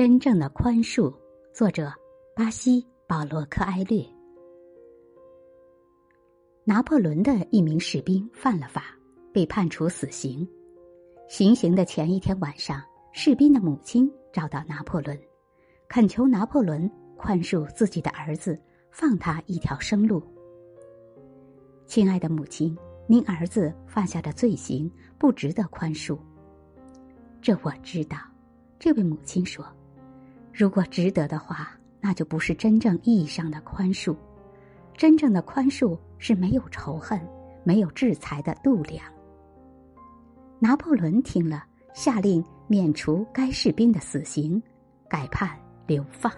真正的宽恕，作者巴西保罗克埃略。拿破仑的一名士兵犯了法，被判处死刑。行刑的前一天晚上，士兵的母亲找到拿破仑，恳求拿破仑宽恕自己的儿子，放他一条生路。亲爱的母亲，您儿子犯下的罪行不值得宽恕。这我知道，这位母亲说：“如果值得的话，那就不是真正意义上的宽恕。真正的宽恕是没有仇恨、没有制裁的度量。”拿破仑听了，下令免除该士兵的死刑，改判流放。